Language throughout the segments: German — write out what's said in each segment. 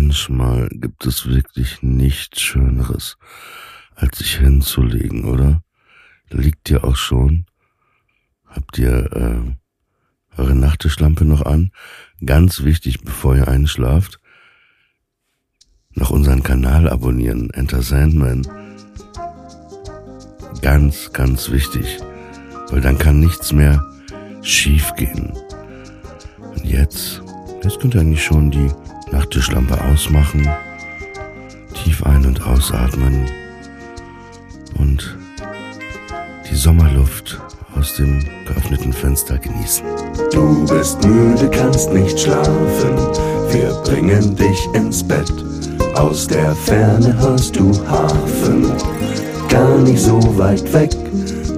Manchmal gibt es wirklich nichts Schöneres, als sich hinzulegen, oder? Liegt ihr auch schon? Habt ihr äh, eure Nachttischlampe noch an? Ganz wichtig, bevor ihr einschlaft, noch unseren Kanal abonnieren, Enter Sandman. Ganz, ganz wichtig, weil dann kann nichts mehr schief gehen. Und jetzt, jetzt könnt ihr eigentlich schon die Nachttischlampe ausmachen, tief ein- und ausatmen und die Sommerluft aus dem geöffneten Fenster genießen. Du bist müde, kannst nicht schlafen, wir bringen dich ins Bett. Aus der Ferne hörst du Hafen, gar nicht so weit weg.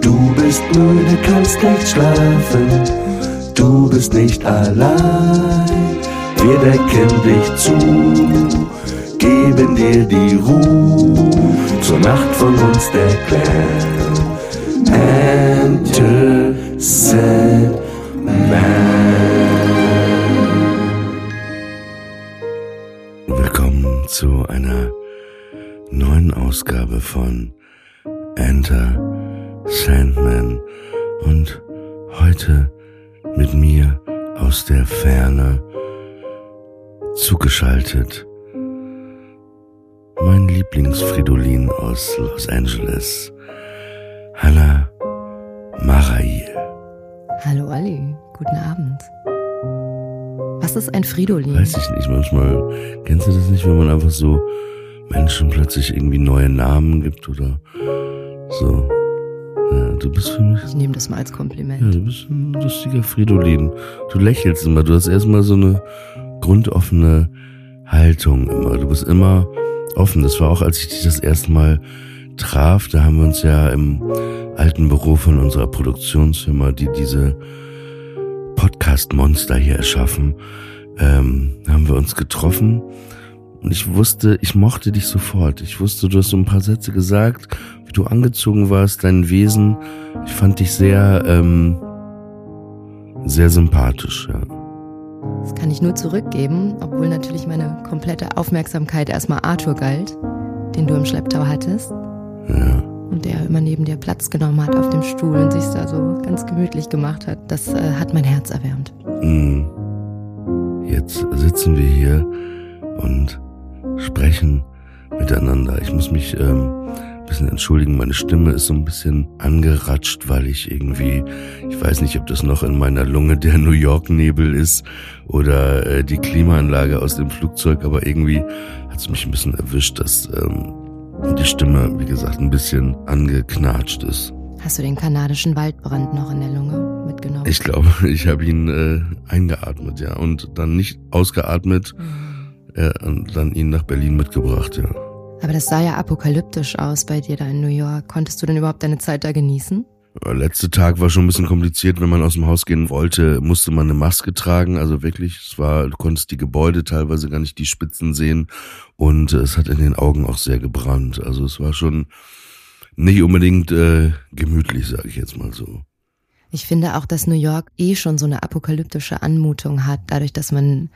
Du bist müde, kannst nicht schlafen, du bist nicht allein. Wir decken dich zu, geben dir die Ruhe, zur Nacht von uns der Clan. Enter Sandman. Willkommen zu einer neuen Ausgabe von Enter Sandman und heute mit mir aus der Ferne zugeschaltet mein Lieblingsfridolin aus Los Angeles, Hannah Marail. Hallo Ali, guten Abend. Was ist ein Fridolin? Weiß ich nicht, manchmal kennst du das nicht, wenn man einfach so Menschen plötzlich irgendwie neue Namen gibt oder so. Ja, du bist für mich. Ich nehme das mal als Kompliment. Ja, du bist ein lustiger Fridolin. Du lächelst immer, du hast erstmal so eine grundoffene Haltung immer. Du bist immer offen. Das war auch, als ich dich das erste Mal traf, da haben wir uns ja im alten Büro von unserer Produktionsfirma, die diese Podcast-Monster hier erschaffen, ähm, haben wir uns getroffen. Und ich wusste, ich mochte dich sofort. Ich wusste, du hast so ein paar Sätze gesagt, wie du angezogen warst, dein Wesen. Ich fand dich sehr, ähm, sehr sympathisch, ja. Das kann ich nur zurückgeben, obwohl natürlich meine komplette Aufmerksamkeit erstmal Arthur galt, den du im Schlepptau hattest. Ja. Und der immer neben dir Platz genommen hat auf dem Stuhl und sich da so ganz gemütlich gemacht hat. Das äh, hat mein Herz erwärmt. Mm. Jetzt sitzen wir hier und sprechen miteinander. Ich muss mich ähm, bisschen entschuldigen. Meine Stimme ist so ein bisschen angeratscht, weil ich irgendwie, ich weiß nicht, ob das noch in meiner Lunge der New York Nebel ist oder äh, die Klimaanlage aus dem Flugzeug, aber irgendwie hat es mich ein bisschen erwischt, dass ähm, die Stimme, wie gesagt, ein bisschen angeknatscht ist. Hast du den kanadischen Waldbrand noch in der Lunge mitgenommen? Ich glaube, ich habe ihn äh, eingeatmet, ja, und dann nicht ausgeatmet äh, und dann ihn nach Berlin mitgebracht, ja. Aber das sah ja apokalyptisch aus bei dir da in New York. Konntest du denn überhaupt deine Zeit da genießen? Der letzte Tag war schon ein bisschen kompliziert. Wenn man aus dem Haus gehen wollte, musste man eine Maske tragen. Also wirklich, es war, du konntest die Gebäude teilweise gar nicht die Spitzen sehen. Und äh, es hat in den Augen auch sehr gebrannt. Also es war schon nicht unbedingt äh, gemütlich, sage ich jetzt mal so. Ich finde auch, dass New York eh schon so eine apokalyptische Anmutung hat, dadurch, dass man äh,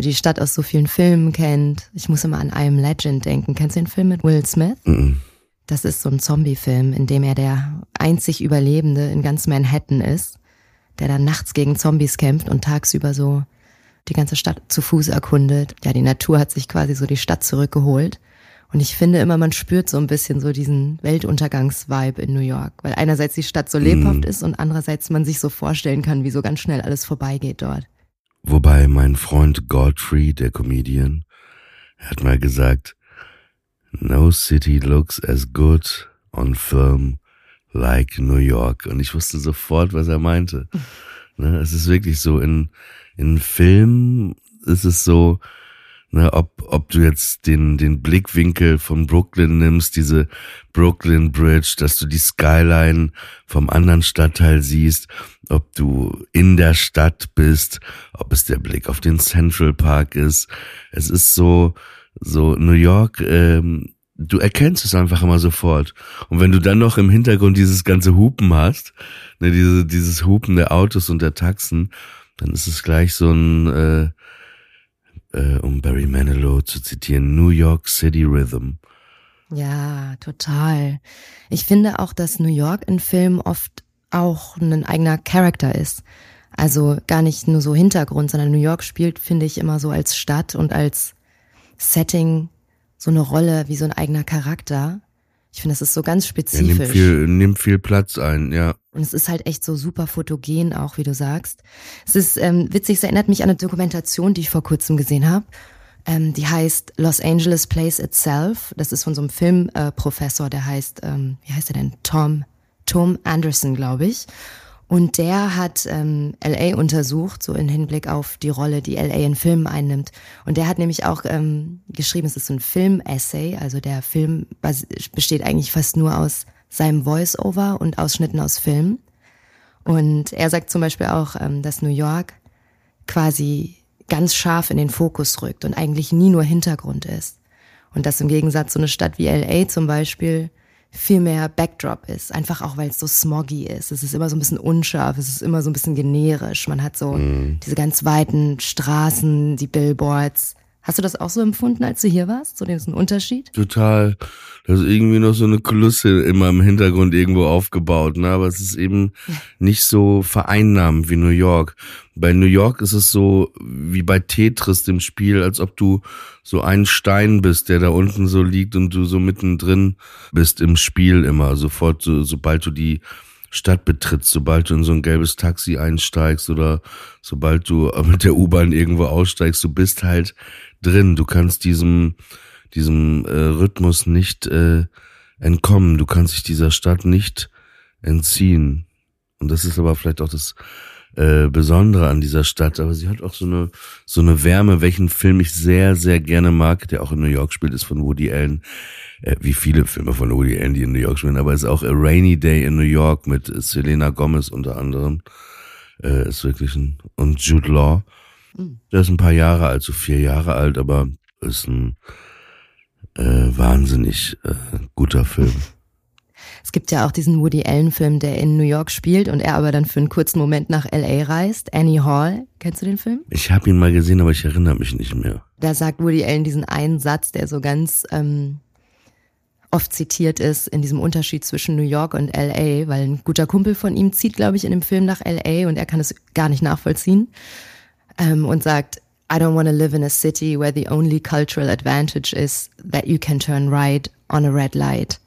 die Stadt aus so vielen Filmen kennt. Ich muss immer an I Am Legend denken. Kennst du den Film mit Will Smith? Mhm. Das ist so ein Zombie-Film, in dem er der einzig Überlebende in ganz Manhattan ist, der dann nachts gegen Zombies kämpft und tagsüber so die ganze Stadt zu Fuß erkundet. Ja, die Natur hat sich quasi so die Stadt zurückgeholt. Und ich finde immer, man spürt so ein bisschen so diesen Weltuntergangs-Vibe in New York, weil einerseits die Stadt so lebhaft Mhm. ist und andererseits man sich so vorstellen kann, wie so ganz schnell alles vorbeigeht dort. Wobei mein Freund Godfrey, der Comedian, hat mal gesagt, No city looks as good on film like New York. Und ich wusste sofort, was er meinte. Ne, es ist wirklich so, in, in Filmen ist es so, ne, ob, ob du jetzt den, den Blickwinkel von Brooklyn nimmst, diese Brooklyn Bridge, dass du die Skyline vom anderen Stadtteil siehst, ob du in der Stadt bist, ob es der Blick auf den Central Park ist. Es ist so, so New York, ähm, du erkennst es einfach immer sofort. Und wenn du dann noch im Hintergrund dieses ganze Hupen hast, ne, diese, dieses Hupen der Autos und der Taxen, dann ist es gleich so ein, äh, äh, um Barry Manilow zu zitieren, New York City Rhythm. Ja, total. Ich finde auch, dass New York in Filmen oft auch ein eigener Charakter ist. Also gar nicht nur so Hintergrund, sondern New York spielt, finde ich, immer so als Stadt und als Setting so eine Rolle wie so ein eigener Charakter. Ich finde, das ist so ganz spezifisch. Ja, nimmt, viel, nimmt viel Platz ein, ja. Und es ist halt echt so super fotogen auch, wie du sagst. Es ist ähm, witzig, es erinnert mich an eine Dokumentation, die ich vor kurzem gesehen habe. Ähm, die heißt Los Angeles Place Itself. Das ist von so einem Filmprofessor, äh, der heißt, ähm, wie heißt er denn? Tom, Tom Anderson, glaube ich. Und der hat ähm, LA untersucht, so in Hinblick auf die Rolle, die LA in Filmen einnimmt. Und der hat nämlich auch ähm, geschrieben, es ist so ein Film-Essay, also der Film besteht eigentlich fast nur aus seinem Voice-Over und Ausschnitten aus Filmen. Und er sagt zum Beispiel auch, ähm, dass New York quasi ganz scharf in den Fokus rückt und eigentlich nie nur Hintergrund ist. Und dass im Gegensatz so eine Stadt wie LA zum Beispiel viel mehr Backdrop ist. Einfach auch, weil es so smoggy ist. Es ist immer so ein bisschen unscharf, es ist immer so ein bisschen generisch. Man hat so mm. diese ganz weiten Straßen, die Billboards. Hast du das auch so empfunden, als du hier warst? So diesen Unterschied? Total. Da ist irgendwie noch so eine Kulisse immer im Hintergrund irgendwo aufgebaut, ne? Aber es ist eben nicht so vereinnahmend wie New York. Bei New York ist es so wie bei Tetris, dem Spiel, als ob du so ein Stein bist, der da unten so liegt und du so mittendrin bist im Spiel immer. Sofort, so, sobald du die Stadt betrittst, sobald du in so ein gelbes Taxi einsteigst oder sobald du mit der U-Bahn irgendwo aussteigst, du bist halt drin. Du kannst diesem, diesem äh, Rhythmus nicht äh, entkommen. Du kannst dich dieser Stadt nicht entziehen. Und das ist aber vielleicht auch das äh, Besondere an dieser Stadt. Aber sie hat auch so eine, so eine Wärme, welchen Film ich sehr, sehr gerne mag, der auch in New York spielt, ist von Woody Allen. Äh, wie viele Filme von Woody Allen, die in New York spielen, aber es ist auch A Rainy Day in New York mit Selena Gomez unter anderem. Äh, ist wirklich ein, und Jude Law. Der ist ein paar Jahre alt, so vier Jahre alt, aber ist ein äh, wahnsinnig äh, guter Film. Es gibt ja auch diesen Woody Allen-Film, der in New York spielt und er aber dann für einen kurzen Moment nach LA reist. Annie Hall. Kennst du den Film? Ich habe ihn mal gesehen, aber ich erinnere mich nicht mehr. Da sagt Woody Allen diesen einen Satz, der so ganz ähm, oft zitiert ist in diesem Unterschied zwischen New York und LA, weil ein guter Kumpel von ihm zieht, glaube ich, in dem Film nach LA und er kann es gar nicht nachvollziehen ähm, und sagt, I don't want to live in a city where the only cultural advantage is that you can turn right on a red light.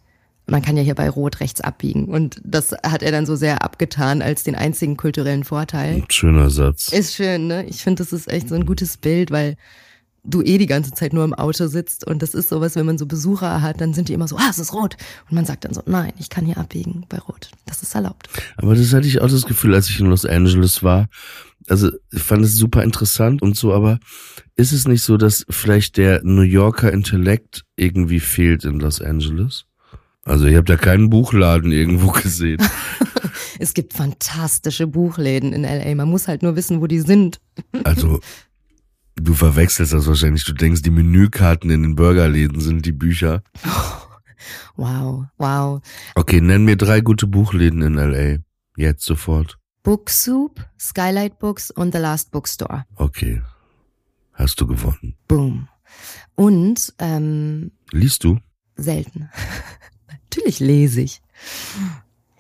Man kann ja hier bei Rot rechts abbiegen. Und das hat er dann so sehr abgetan als den einzigen kulturellen Vorteil. Schöner Satz. Ist schön, ne? Ich finde, das ist echt so ein gutes Bild, weil du eh die ganze Zeit nur im Auto sitzt und das ist sowas, wenn man so Besucher hat, dann sind die immer so, ah, es ist rot. Und man sagt dann so, nein, ich kann hier abbiegen bei rot. Das ist erlaubt. Aber das hatte ich auch das Gefühl, als ich in Los Angeles war. Also ich fand es super interessant und so, aber ist es nicht so, dass vielleicht der New Yorker Intellekt irgendwie fehlt in Los Angeles? Also ich habe da keinen Buchladen irgendwo gesehen. es gibt fantastische Buchläden in LA. Man muss halt nur wissen, wo die sind. also Du verwechselst das wahrscheinlich. Du denkst, die Menükarten in den Burgerläden sind die Bücher. wow, wow. Okay, nenn mir drei gute Buchläden in LA. Jetzt sofort. Book Soup, Skylight Books und The Last Bookstore. Okay. Hast du gewonnen. Boom. Und, ähm. Liest du? Selten. Natürlich lese ich.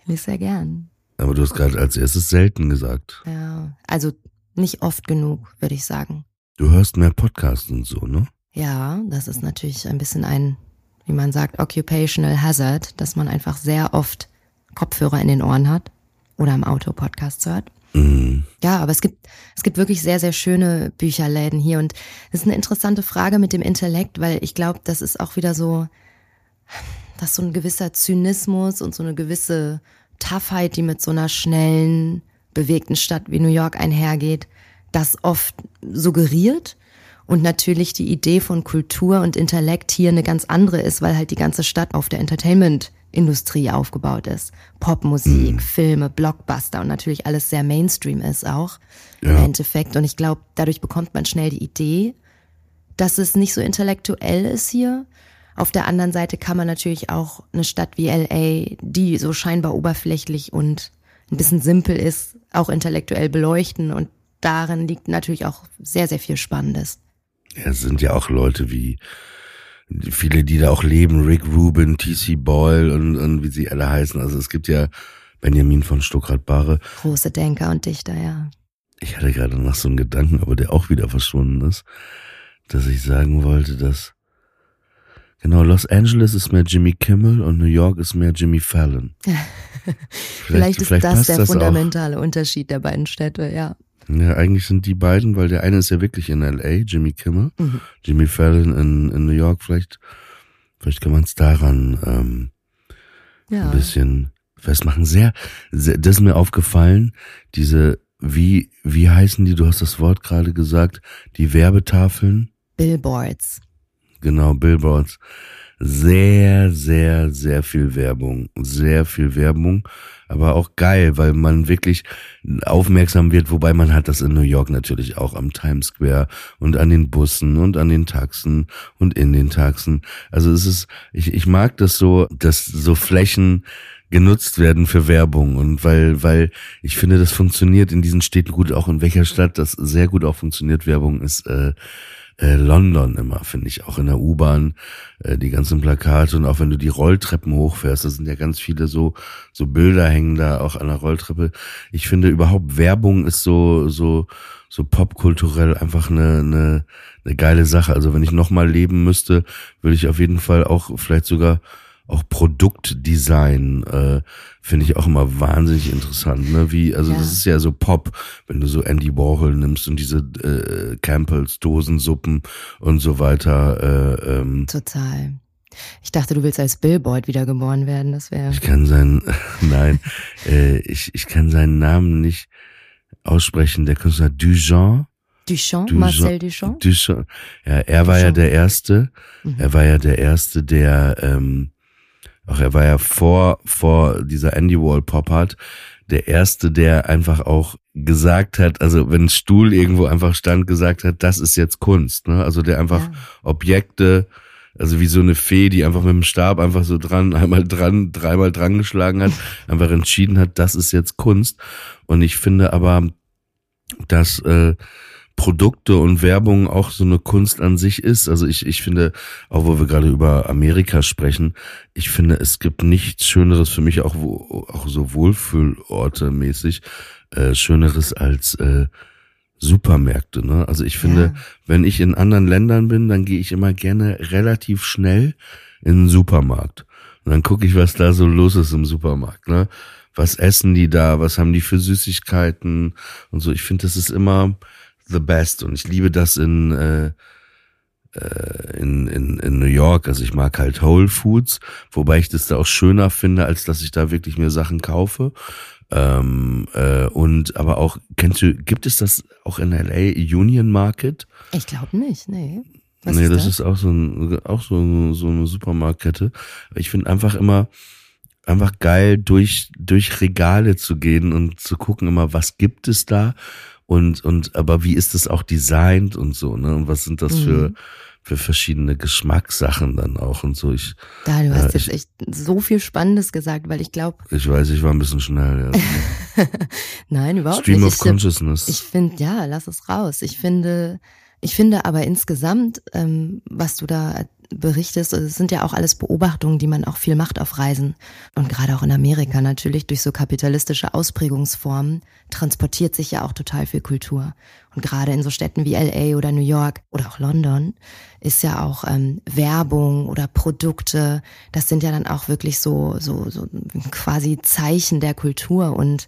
Ich lese sehr gern. Aber du hast gerade als erstes selten gesagt. Ja, also nicht oft genug, würde ich sagen. Du hörst mehr Podcasts und so, ne? Ja, das ist natürlich ein bisschen ein, wie man sagt, occupational hazard, dass man einfach sehr oft Kopfhörer in den Ohren hat oder im Auto Podcasts hört. Mm. Ja, aber es gibt, es gibt wirklich sehr, sehr schöne Bücherläden hier und es ist eine interessante Frage mit dem Intellekt, weil ich glaube, das ist auch wieder so, dass so ein gewisser Zynismus und so eine gewisse Toughheit, die mit so einer schnellen, bewegten Stadt wie New York einhergeht, das oft suggeriert und natürlich die Idee von Kultur und Intellekt hier eine ganz andere ist, weil halt die ganze Stadt auf der Entertainment-Industrie aufgebaut ist. Popmusik, mhm. Filme, Blockbuster und natürlich alles sehr Mainstream ist auch ja. im Endeffekt. Und ich glaube, dadurch bekommt man schnell die Idee, dass es nicht so intellektuell ist hier. Auf der anderen Seite kann man natürlich auch eine Stadt wie LA, die so scheinbar oberflächlich und ein bisschen simpel ist, auch intellektuell beleuchten und darin liegt natürlich auch sehr, sehr viel Spannendes. Ja, es sind ja auch Leute wie viele, die da auch leben, Rick Rubin, T.C. Boyle und, und wie sie alle heißen. Also es gibt ja Benjamin von Stuckrad-Barre. Große Denker und Dichter, ja. Ich hatte gerade noch so einen Gedanken, aber der auch wieder verschwunden ist, dass ich sagen wollte, dass genau Los Angeles ist mehr Jimmy Kimmel und New York ist mehr Jimmy Fallon. vielleicht, vielleicht ist vielleicht das der das fundamentale auch. Unterschied der beiden Städte, ja. Ja, eigentlich sind die beiden, weil der eine ist ja wirklich in LA, Jimmy Kimmel, mhm. Jimmy Fallon in, in New York, vielleicht, vielleicht kann man es daran ähm, ja. ein bisschen festmachen. Sehr, sehr, das ist mir aufgefallen, diese, wie, wie heißen die, du hast das Wort gerade gesagt, die Werbetafeln? Billboards. Genau, Billboards. Sehr, sehr, sehr viel Werbung. Sehr viel Werbung aber auch geil, weil man wirklich aufmerksam wird, wobei man hat das in New York natürlich auch am Times Square und an den Bussen und an den Taxen und in den Taxen. Also es ist, ich, ich mag das so, dass so Flächen genutzt werden für Werbung und weil weil ich finde das funktioniert in diesen Städten gut auch in welcher Stadt das sehr gut auch funktioniert Werbung ist äh, äh, London immer, finde ich, auch in der U-Bahn, äh, die ganzen Plakate und auch wenn du die Rolltreppen hochfährst, da sind ja ganz viele so, so Bilder hängen da auch an der Rolltreppe. Ich finde überhaupt Werbung ist so, so, so popkulturell einfach eine, eine, eine geile Sache. Also wenn ich nochmal leben müsste, würde ich auf jeden Fall auch vielleicht sogar auch Produktdesign äh, finde ich auch immer wahnsinnig interessant. Ne? Wie, also ja. das ist ja so Pop, wenn du so Andy Warhol nimmst und diese äh, Campbells Dosensuppen und so weiter. Äh, ähm. Total. Ich dachte, du willst als Billboard wiedergeboren werden. Das wäre. Ich kann seinen, nein, äh, ich ich kann seinen Namen nicht aussprechen. Der Künstler Duchamp. Duchamp, Duchamp Marcel Duchamp. Duchamp. Ja, er war Duchamp. ja der erste. Mhm. Er war ja der erste, der ähm, Ach, er war ja vor, vor dieser Andy Wall Pop Art der erste, der einfach auch gesagt hat, also wenn ein Stuhl irgendwo einfach stand, gesagt hat, das ist jetzt Kunst, ne? Also der einfach ja. Objekte, also wie so eine Fee, die einfach mit dem Stab einfach so dran, einmal dran, dreimal dran geschlagen hat, einfach entschieden hat, das ist jetzt Kunst. Und ich finde aber, dass äh, Produkte und Werbung auch so eine Kunst an sich ist. Also ich, ich finde, auch wo wir gerade über Amerika sprechen, ich finde, es gibt nichts Schöneres für mich, auch, wo, auch so Wohlfühlorte mäßig, äh, Schöneres als äh, Supermärkte. Ne? Also ich finde, ja. wenn ich in anderen Ländern bin, dann gehe ich immer gerne relativ schnell in den Supermarkt. Und dann gucke ich, was da so los ist im Supermarkt. Ne? Was essen die da? Was haben die für Süßigkeiten und so? Ich finde, das ist immer the best und ich liebe das in äh, äh, in, in, in New York. Also ich mag halt Whole Foods, wobei ich das da auch schöner finde, als dass ich da wirklich mir Sachen kaufe. Ähm, äh, und aber auch, kennst du, gibt es das auch in LA Union Market? Ich glaube nicht, nee. Was nee, ist das, das ist auch so, ein, auch so, so eine Supermarktkette. Ich finde einfach immer, einfach geil, durch, durch Regale zu gehen und zu gucken immer, was gibt es da und, und, aber wie ist es auch designt und so, ne? Und was sind das mhm. für, für verschiedene Geschmackssachen dann auch und so. Ich, da, du hast jetzt echt so viel Spannendes gesagt, weil ich glaube. Ich weiß, ich war ein bisschen schnell, ja. Nein, überhaupt Stream nicht. Stream of Consciousness. Ich finde, ja, lass es raus. Ich finde, ich finde aber insgesamt, ähm, was du da berichtest, es sind ja auch alles Beobachtungen, die man auch viel macht auf Reisen. Und gerade auch in Amerika natürlich durch so kapitalistische Ausprägungsformen transportiert sich ja auch total viel Kultur. Und gerade in so Städten wie LA oder New York oder auch London ist ja auch ähm, Werbung oder Produkte, das sind ja dann auch wirklich so, so, so quasi Zeichen der Kultur und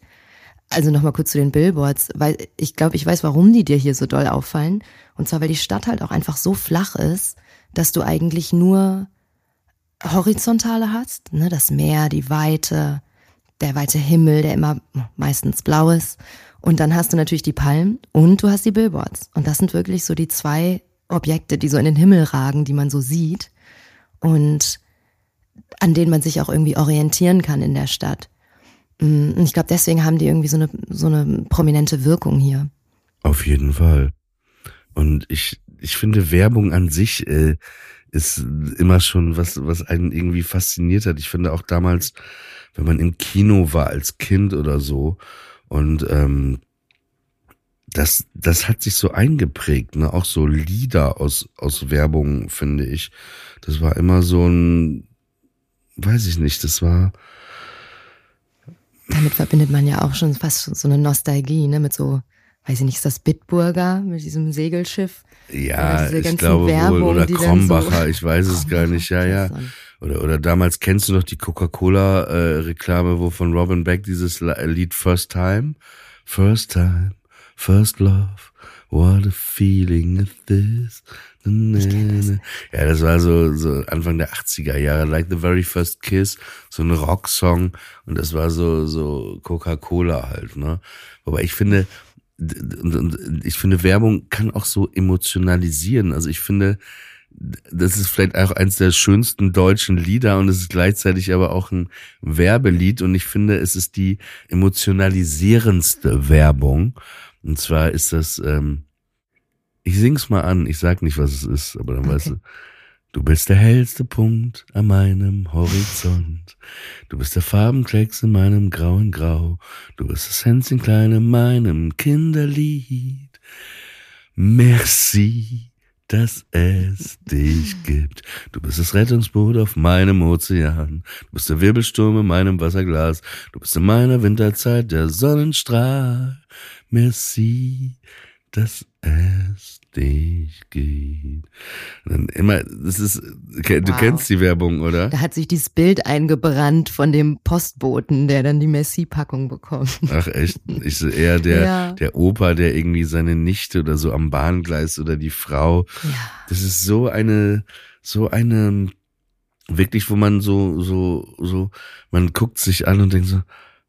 also nochmal kurz zu den Billboards, weil ich glaube, ich weiß, warum die dir hier so doll auffallen. Und zwar, weil die Stadt halt auch einfach so flach ist, dass du eigentlich nur horizontale hast, ne, das Meer, die Weite, der weite Himmel, der immer meistens blau ist. Und dann hast du natürlich die Palmen und du hast die Billboards. Und das sind wirklich so die zwei Objekte, die so in den Himmel ragen, die man so sieht und an denen man sich auch irgendwie orientieren kann in der Stadt. Mm, und ich glaube, deswegen haben die irgendwie so eine, so eine prominente Wirkung hier. Auf jeden Fall. Und ich ich finde Werbung an sich äh, ist immer schon was, was einen irgendwie fasziniert hat. Ich finde auch damals, wenn man im Kino war als Kind oder so und ähm, das, das hat sich so eingeprägt, ne? Auch so Lieder aus, aus Werbung, finde ich. Das war immer so ein, weiß ich nicht, das war. Damit verbindet man ja auch schon fast so eine Nostalgie, ne? Mit so, weiß ich nicht, ist das Bitburger mit diesem Segelschiff? Ja, ich glaube Werbung, wohl, oder Krombacher, so, ich weiß es gar nicht, ja, ja. Oder, oder damals kennst du noch die Coca-Cola-Reklame, äh, wo von Robin Beck dieses Lied First Time? First Time, First Love, what a feeling is this? Ja, das war so, so Anfang der 80er Jahre, like the very first kiss, so ein Rocksong und das war so, so Coca-Cola halt, ne? Wobei ich finde, ich finde, Werbung kann auch so emotionalisieren. Also ich finde, das ist vielleicht auch eins der schönsten deutschen Lieder und es ist gleichzeitig aber auch ein Werbelied und ich finde, es ist die emotionalisierendste Werbung. Und zwar ist das, ähm, ich sing's mal an, ich sag nicht, was es ist, aber dann okay. weißt du, du bist der hellste Punkt an meinem Horizont. Du bist der Farbenklecks in meinem grauen Grau. Du bist das Hänschen klein in meinem Kinderlied. Merci dass es dich gibt. Du bist das Rettungsboot auf meinem Ozean. Du bist der Wirbelsturm in meinem Wasserglas. Du bist in meiner Winterzeit der Sonnenstrahl. Merci, dass es dich gibt. dann immer, das ist, du wow. kennst die Werbung, oder? Da hat sich dieses Bild eingebrannt von dem Postboten, der dann die Messi-Packung bekommt. Ach echt? Ich so eher der, ja. der Opa, der irgendwie seine Nichte oder so am Bahngleis oder die Frau. Ja. Das ist so eine, so eine, wirklich, wo man so, so, so, man guckt sich an und denkt so,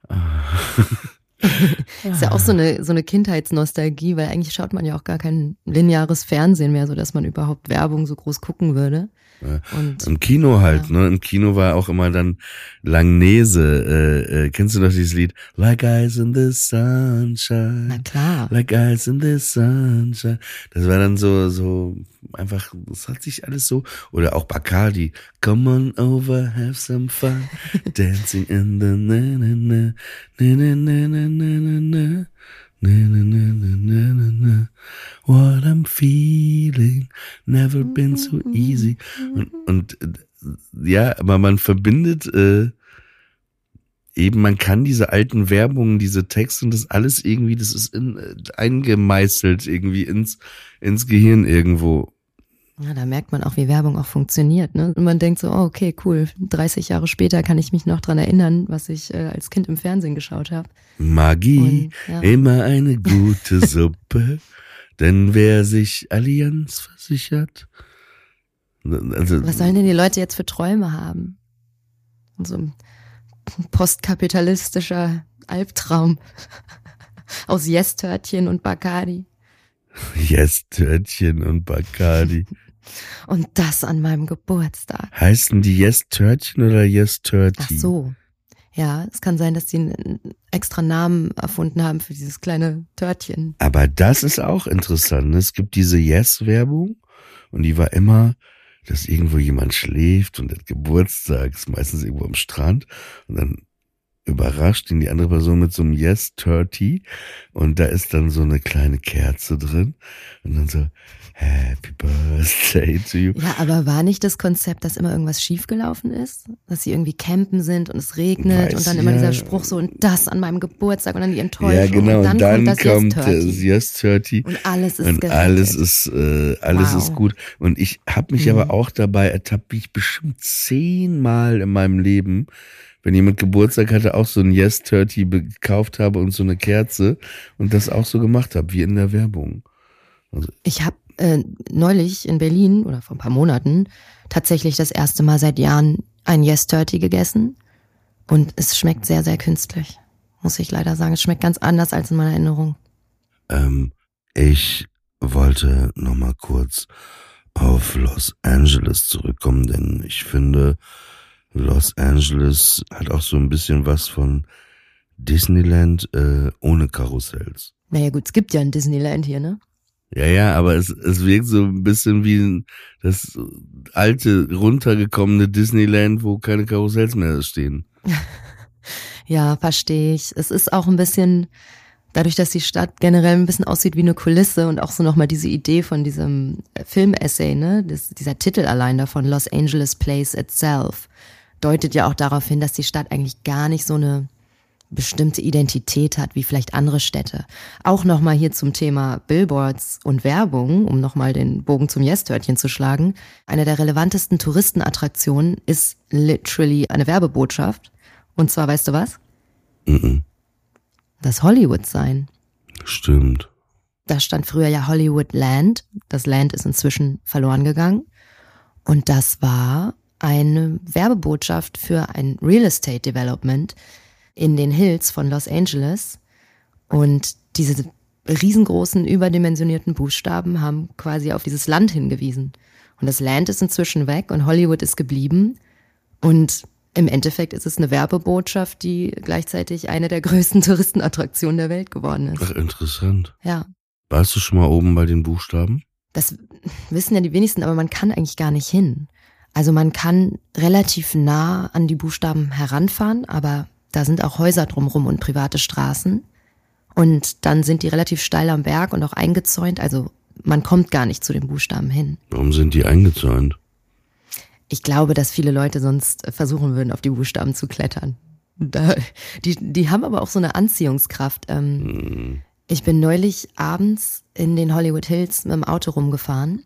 ah. ist ja auch so eine, so eine Kindheitsnostalgie, weil eigentlich schaut man ja auch gar kein lineares Fernsehen mehr, so dass man überhaupt Werbung so groß gucken würde. Und, Im Kino halt, ja. ne? Im Kino war auch immer dann Langnese. Äh, äh, kennst du noch dieses Lied? Like Eyes in the Sunshine. Na klar. Like Eyes in the Sunshine. Das war dann so, so einfach, das hat sich alles so. Oder auch Bacardi. Come on over, have some fun. Dancing in the na na na na na na na na na. Na, na, na, na, na, na, na. What I'm feeling, never been so easy. Und, und ja, aber man verbindet äh, eben, man kann diese alten Werbungen, diese Texte und das alles irgendwie, das ist in, äh, eingemeißelt irgendwie ins, ins Gehirn irgendwo. Ja, da merkt man auch, wie Werbung auch funktioniert. Ne? Und man denkt so, oh, okay, cool. 30 Jahre später kann ich mich noch dran erinnern, was ich äh, als Kind im Fernsehen geschaut habe. Magie, Und, ja. immer eine gute Suppe. denn wer sich Allianz versichert. Also, was sollen denn die Leute jetzt für Träume haben? So ein postkapitalistischer Albtraum aus Yes-Törtchen und Bacardi. Yes-Törtchen und Bacardi. Und das an meinem Geburtstag. Heißen die Yes Törtchen oder Yes Törti? Ach so. Ja, es kann sein, dass die einen extra Namen erfunden haben für dieses kleine Törtchen. Aber das ist auch interessant. Ne? Es gibt diese Yes-Werbung und die war immer, dass irgendwo jemand schläft und hat Geburtstag, ist meistens irgendwo am Strand und dann überrascht ihn die andere Person mit so einem Yes 30 und da ist dann so eine kleine Kerze drin und dann so Happy Birthday to you. Ja, aber war nicht das Konzept, dass immer irgendwas schiefgelaufen ist? Dass sie irgendwie campen sind und es regnet Weiß, und dann immer dieser Spruch so und das an meinem Geburtstag und dann die Enttäuschung. Ja, genau. Und dann, und dann kommt, das kommt yes, 30. Und alles ist Und gerettet. alles ist, äh, alles wow. ist gut. Und ich habe mich mhm. aber auch dabei ertappt, wie ich bestimmt zehnmal in meinem Leben wenn jemand Geburtstag hatte, auch so ein Yes 30 gekauft habe und so eine Kerze und das auch so gemacht habe, wie in der Werbung. Also ich habe äh, neulich in Berlin oder vor ein paar Monaten tatsächlich das erste Mal seit Jahren ein Yes 30 gegessen und es schmeckt sehr, sehr künstlich. Muss ich leider sagen. Es schmeckt ganz anders als in meiner Erinnerung. Ähm, ich wollte nochmal kurz auf Los Angeles zurückkommen, denn ich finde, Los Angeles hat auch so ein bisschen was von Disneyland äh, ohne Karussells. Naja gut, es gibt ja ein Disneyland hier, ne? Ja, ja, aber es, es wirkt so ein bisschen wie das alte, runtergekommene Disneyland, wo keine Karussells mehr stehen. ja, verstehe ich. Es ist auch ein bisschen, Dadurch, dass die Stadt generell ein bisschen aussieht wie eine Kulisse und auch so nochmal diese Idee von diesem Film-Essay, ne, das, dieser Titel allein davon, Los Angeles Place Itself, deutet ja auch darauf hin, dass die Stadt eigentlich gar nicht so eine bestimmte Identität hat, wie vielleicht andere Städte. Auch nochmal hier zum Thema Billboards und Werbung, um nochmal den Bogen zum Yes-Törtchen zu schlagen. Eine der relevantesten Touristenattraktionen ist literally eine Werbebotschaft. Und zwar, weißt du was? Mhm. Das Hollywood sein. Stimmt. Da stand früher ja Hollywood Land. Das Land ist inzwischen verloren gegangen. Und das war eine Werbebotschaft für ein Real Estate Development, in den Hills von Los Angeles. Und diese riesengroßen, überdimensionierten Buchstaben haben quasi auf dieses Land hingewiesen. Und das Land ist inzwischen weg und Hollywood ist geblieben. Und im Endeffekt ist es eine Werbebotschaft, die gleichzeitig eine der größten Touristenattraktionen der Welt geworden ist. Ach, interessant. Ja. Warst du schon mal oben bei den Buchstaben? Das wissen ja die wenigsten, aber man kann eigentlich gar nicht hin. Also man kann relativ nah an die Buchstaben heranfahren, aber da sind auch Häuser drumrum und private Straßen. Und dann sind die relativ steil am Berg und auch eingezäunt. Also man kommt gar nicht zu den Buchstaben hin. Warum sind die eingezäunt? Ich glaube, dass viele Leute sonst versuchen würden, auf die Buchstaben zu klettern. Da, die, die haben aber auch so eine Anziehungskraft. Ähm, Hm. ich bin neulich abends in den Hollywood Hills mit dem Auto rumgefahren.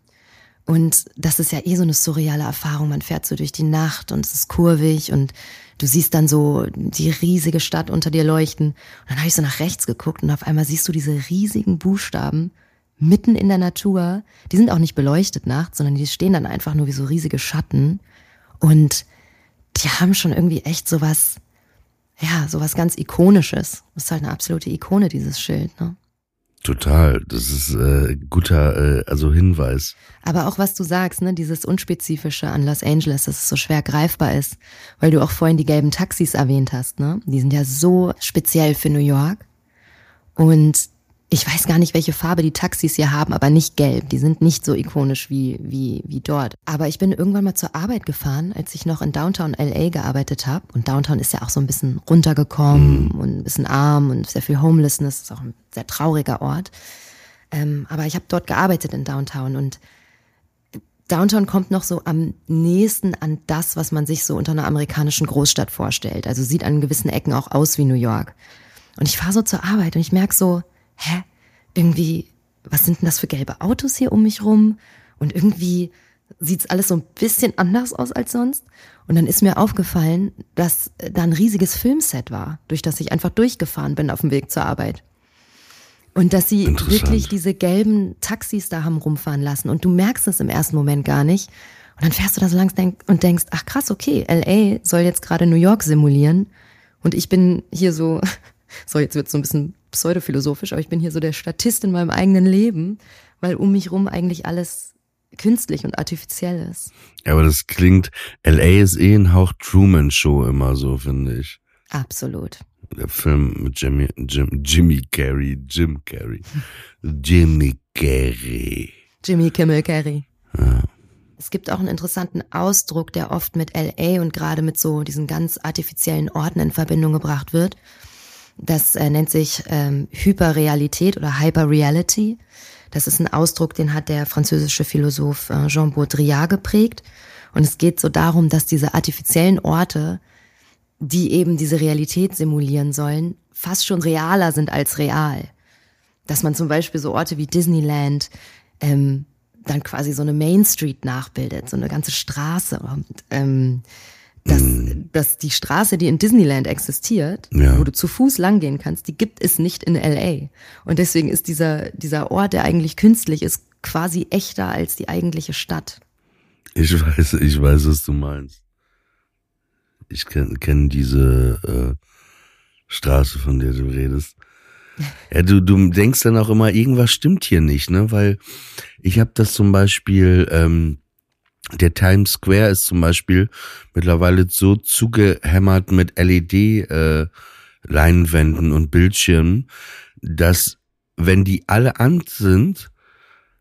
Und das ist ja eh so eine surreale Erfahrung. Man fährt so durch die Nacht und es ist kurvig und du siehst dann so die riesige Stadt unter dir leuchten. Und dann habe ich so nach rechts geguckt und auf einmal siehst du diese riesigen Buchstaben mitten in der Natur. Die sind auch nicht beleuchtet nachts, sondern die stehen dann einfach nur wie so riesige Schatten. Und die haben schon irgendwie echt sowas, ja, sowas ganz Ikonisches. Das ist halt eine absolute Ikone, dieses Schild, ne? Total. Das ist äh, guter, äh, also Hinweis. Aber auch was du sagst, ne, dieses Unspezifische an Los Angeles, dass es so schwer greifbar ist, weil du auch vorhin die gelben Taxis erwähnt hast, ne? Die sind ja so speziell für New York. Und ich weiß gar nicht, welche Farbe die Taxis hier haben, aber nicht gelb. Die sind nicht so ikonisch wie, wie, wie dort. Aber ich bin irgendwann mal zur Arbeit gefahren, als ich noch in Downtown LA gearbeitet habe. Und Downtown ist ja auch so ein bisschen runtergekommen und ein bisschen arm und sehr viel Homelessness. Ist auch ein sehr trauriger Ort. Ähm, aber ich habe dort gearbeitet in Downtown und Downtown kommt noch so am nächsten an das, was man sich so unter einer amerikanischen Großstadt vorstellt. Also sieht an gewissen Ecken auch aus wie New York. Und ich fahre so zur Arbeit und ich merk so, hä, irgendwie, was sind denn das für gelbe Autos hier um mich rum? Und irgendwie sieht's alles so ein bisschen anders aus als sonst. Und dann ist mir aufgefallen, dass da ein riesiges Filmset war, durch das ich einfach durchgefahren bin auf dem Weg zur Arbeit. Und dass sie wirklich diese gelben Taxis da haben rumfahren lassen. Und du merkst es im ersten Moment gar nicht. Und dann fährst du da so langsam und denkst, ach krass, okay, LA soll jetzt gerade New York simulieren. Und ich bin hier so, so jetzt wird so ein bisschen pseudophilosophisch, aber ich bin hier so der Statist in meinem eigenen Leben, weil um mich rum eigentlich alles künstlich und artifiziell ist. Ja, aber das klingt, LA ist eh ein Hauch Truman Show immer so, finde ich. Absolut. Der Film mit Jimmy, Jim, Jimmy Carrey, Jim Carrey. Jimmy Carrey. Jimmy Kimmel Carey. Ja. Es gibt auch einen interessanten Ausdruck, der oft mit LA und gerade mit so diesen ganz artifiziellen Orten in Verbindung gebracht wird. Das äh, nennt sich ähm, Hyperrealität oder Hyperreality. Das ist ein Ausdruck, den hat der französische Philosoph äh, Jean Baudrillard geprägt. Und es geht so darum, dass diese artifiziellen Orte, die eben diese Realität simulieren sollen, fast schon realer sind als real. Dass man zum Beispiel so Orte wie Disneyland ähm, dann quasi so eine Main Street nachbildet, so eine ganze Straße. Und, ähm, dass, dass die Straße, die in Disneyland existiert, Ja. wo du zu Fuß langgehen kannst, die gibt es nicht in LA. Und deswegen ist dieser, dieser Ort, der eigentlich künstlich ist, quasi echter als die eigentliche Stadt. Ich weiß, ich weiß, was du meinst. Ich kenne kenn diese äh, Straße, von der du redest. Ja, du, du denkst dann auch immer, irgendwas stimmt hier nicht, ne? Weil ich habe das zum Beispiel, ähm, der Times Square ist zum Beispiel mittlerweile so zugehämmert mit LED-Leinwänden und Bildschirmen, dass wenn die alle an sind,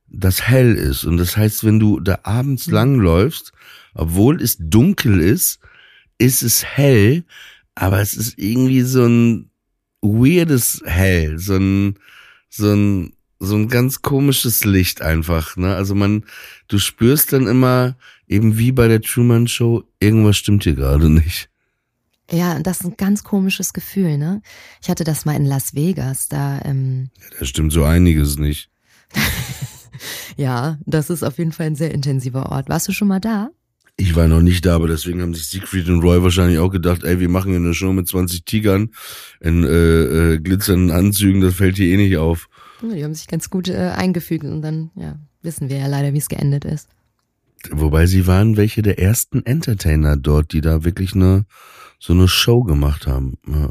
das hell ist. Und das heißt, wenn du da abends langläufst, obwohl es dunkel ist, ist es hell, aber es ist irgendwie so ein weirdes Hell, so ein, so ein, so ein ganz komisches Licht einfach, ne? Also man, du spürst dann immer, eben wie bei der Truman Show, irgendwas stimmt hier gerade nicht. Ja, das ist ein ganz komisches Gefühl, ne? Ich hatte das mal in Las Vegas, da, ähm, Ja, da stimmt so einiges nicht. ja, das ist auf jeden Fall ein sehr intensiver Ort. Warst du schon mal da? Ich war noch nicht da, aber deswegen haben sich Siegfried und Roy wahrscheinlich auch gedacht, ey, wir machen hier eine Show mit 20 Tigern in äh, äh, glitzernden Anzügen, das fällt hier eh nicht auf. Die haben sich ganz gut äh, eingefügt und dann, ja, wissen wir ja leider, wie es geendet ist. Wobei sie waren welche der ersten Entertainer dort, die da wirklich eine so eine Show gemacht haben. Ja.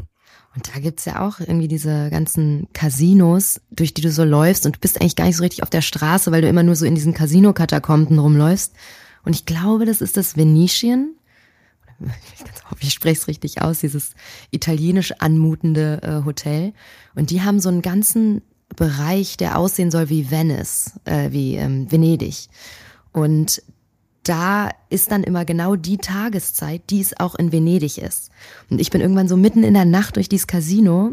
Und da gibt's ja auch irgendwie diese ganzen Casinos, durch die du so läufst und du bist eigentlich gar nicht so richtig auf der Straße, weil du immer nur so in diesen Casino-Katakomben rumläufst. Und ich glaube, das ist das Venetian. Ich hoffe, ich spreche es richtig aus, dieses italienisch anmutende äh, Hotel. Und die haben so einen ganzen Bereich, der aussehen soll wie Venice, äh, wie ähm, Venedig. Und da ist dann immer genau die Tageszeit, die es auch in Venedig ist. Und ich bin irgendwann so mitten in der Nacht durch dieses Casino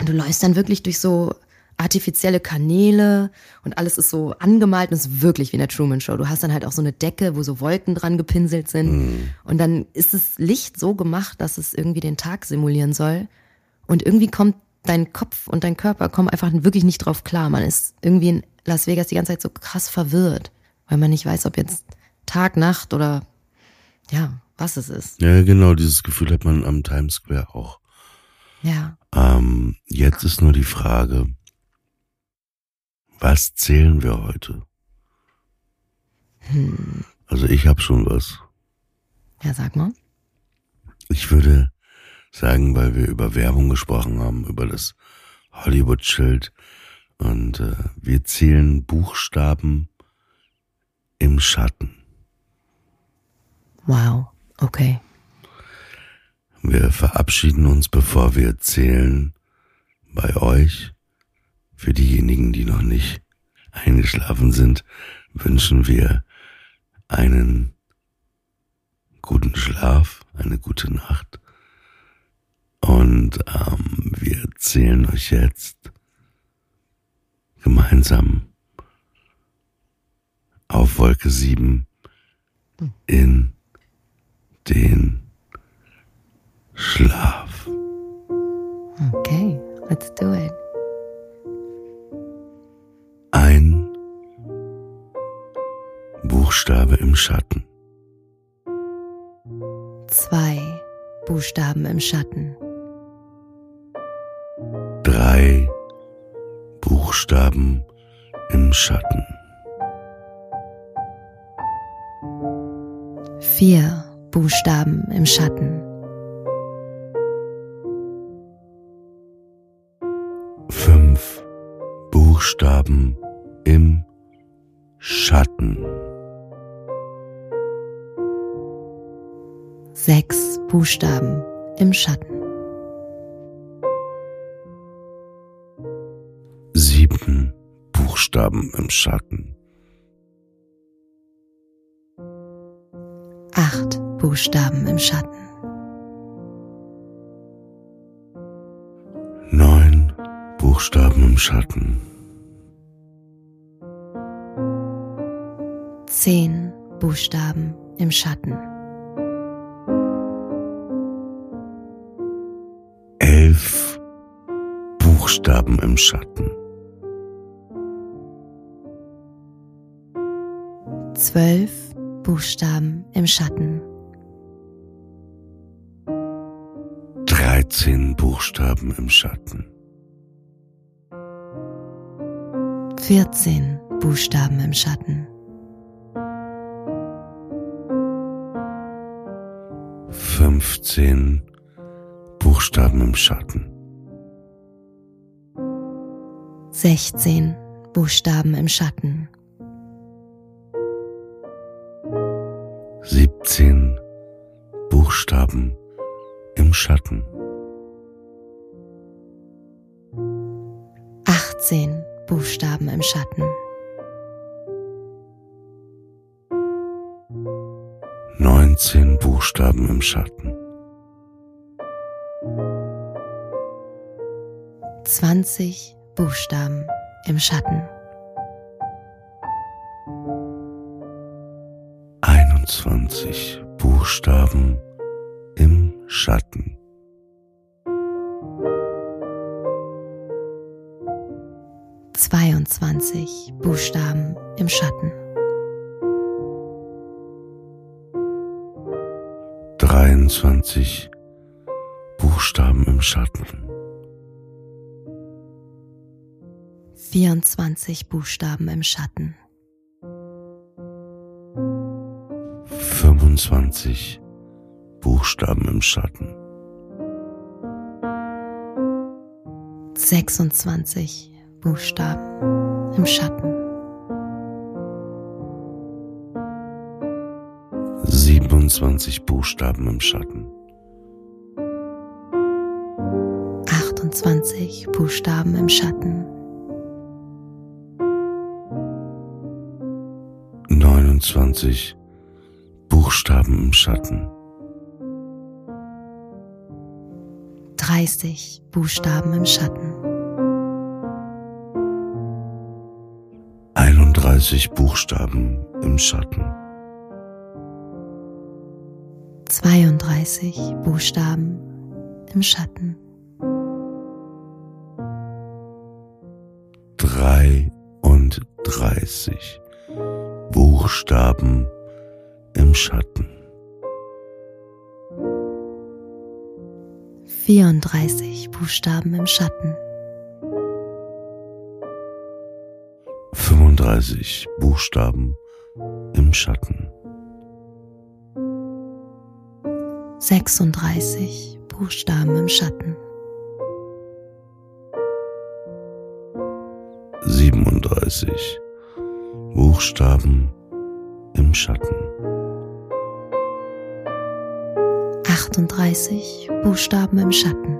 und du läufst dann wirklich durch so artifizielle Kanäle und alles ist so angemalt und es ist wirklich wie in der Truman Show. Du hast dann halt auch so eine Decke, wo so Wolken dran gepinselt sind und dann ist das Licht so gemacht, dass es irgendwie den Tag simulieren soll und irgendwie kommt dein Kopf und dein Körper kommen einfach wirklich nicht drauf klar. Man ist irgendwie in Las Vegas die ganze Zeit so krass verwirrt, weil man nicht weiß, ob jetzt Tag, Nacht oder ja, was es ist. ja, genau, dieses Gefühl hat man am Times Square auch. Ja. Ähm, jetzt ist nur die Frage, was zählen wir heute? Also ich habe schon was. Ja, sag mal. Ich würde sagen, weil wir über Werbung gesprochen haben, über das Hollywood-Schild und äh, wir zählen Buchstaben im Schatten. Wow. Okay. Wir verabschieden uns, bevor wir zählen, bei euch. Für diejenigen, die noch nicht eingeschlafen sind, wünschen wir einen guten Schlaf, eine gute Nacht. Und ähm, wir zählen euch jetzt gemeinsam auf Wolke 7 in den Schlaf. Okay. Let's do it. Ein Buchstabe im Schatten. Zwei Buchstaben im Schatten. Buchstaben im Schatten. Vier Buchstaben im Schatten. Fünf Buchstaben im Schatten. Sechs Buchstaben im Schatten. Buchstaben im Schatten. Acht Buchstaben im Schatten. Neun Buchstaben im Schatten. Zehn Buchstaben im Schatten. Elf Buchstaben im Schatten. Zwölf Buchstaben im Schatten. Dreizehn Buchstaben im Schatten. Vierzehn Buchstaben im Schatten. Fünfzehn Buchstaben im Schatten. Sechzehn Buchstaben im Schatten. 17 Buchstaben im Schatten. 18 Buchstaben im Schatten. 19 Buchstaben im Schatten. 20 Buchstaben im Schatten. 21 Buchstaben im Schatten. 22 Buchstaben im Schatten. 23 Buchstaben im Schatten. 24 Buchstaben im Schatten. 25 Buchstaben im Schatten. 26 Buchstaben im Schatten. 27 Buchstaben im Schatten. 28 Buchstaben im Schatten. 29 Buchstaben im Schatten. 30 Buchstaben im Schatten. 31 Buchstaben im Schatten. 32 Buchstaben im Schatten. 33 Buchstaben im Schatten. 34 Buchstaben im Schatten. 35 Buchstaben im Schatten. 36 Buchstaben im Schatten. 37 Buchstaben im Schatten. 38 Buchstaben im Schatten.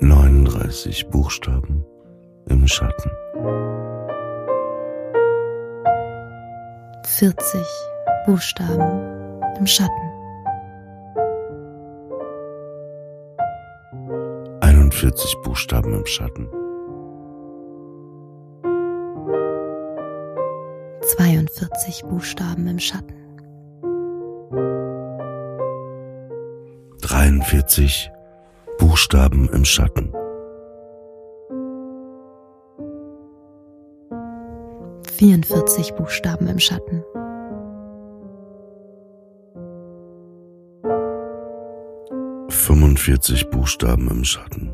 39 Buchstaben im Schatten. 40 Buchstaben im Schatten. 41 Buchstaben im Schatten. 42 Buchstaben im Schatten. 43 Buchstaben im Schatten. 44 Buchstaben im Schatten. 45 Buchstaben im Schatten.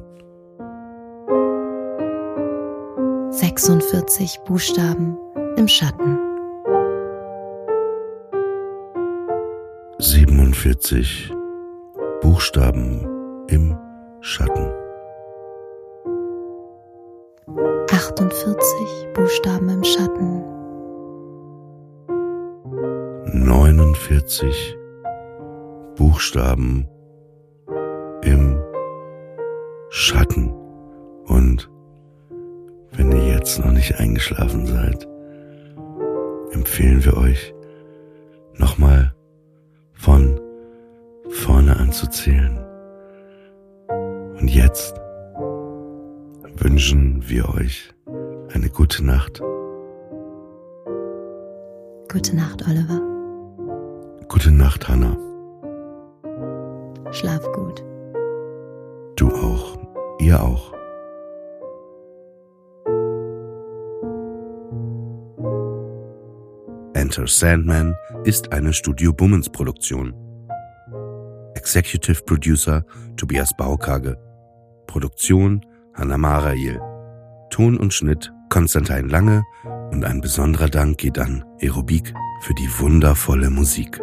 46 Buchstaben im Schatten. 47 Buchstaben im Schatten. 48 Buchstaben im Schatten. 49 Buchstaben im Schatten. Und wenn ihr jetzt noch nicht eingeschlafen seid, empfehlen wir euch nochmal von anzuzählen. Und jetzt wünschen wir euch eine gute Nacht. Gute Nacht, Oliver. Gute Nacht, Hannah. Schlaf gut. Du auch. Ihr auch. Enter Sandman ist eine Studio Bummens Produktion. Executive Producer Tobias Baukage. Produktion Hanna Marail. Ton und Schnitt Konstantin Lange und ein besonderer Dank geht an Aerobik für die wundervolle Musik.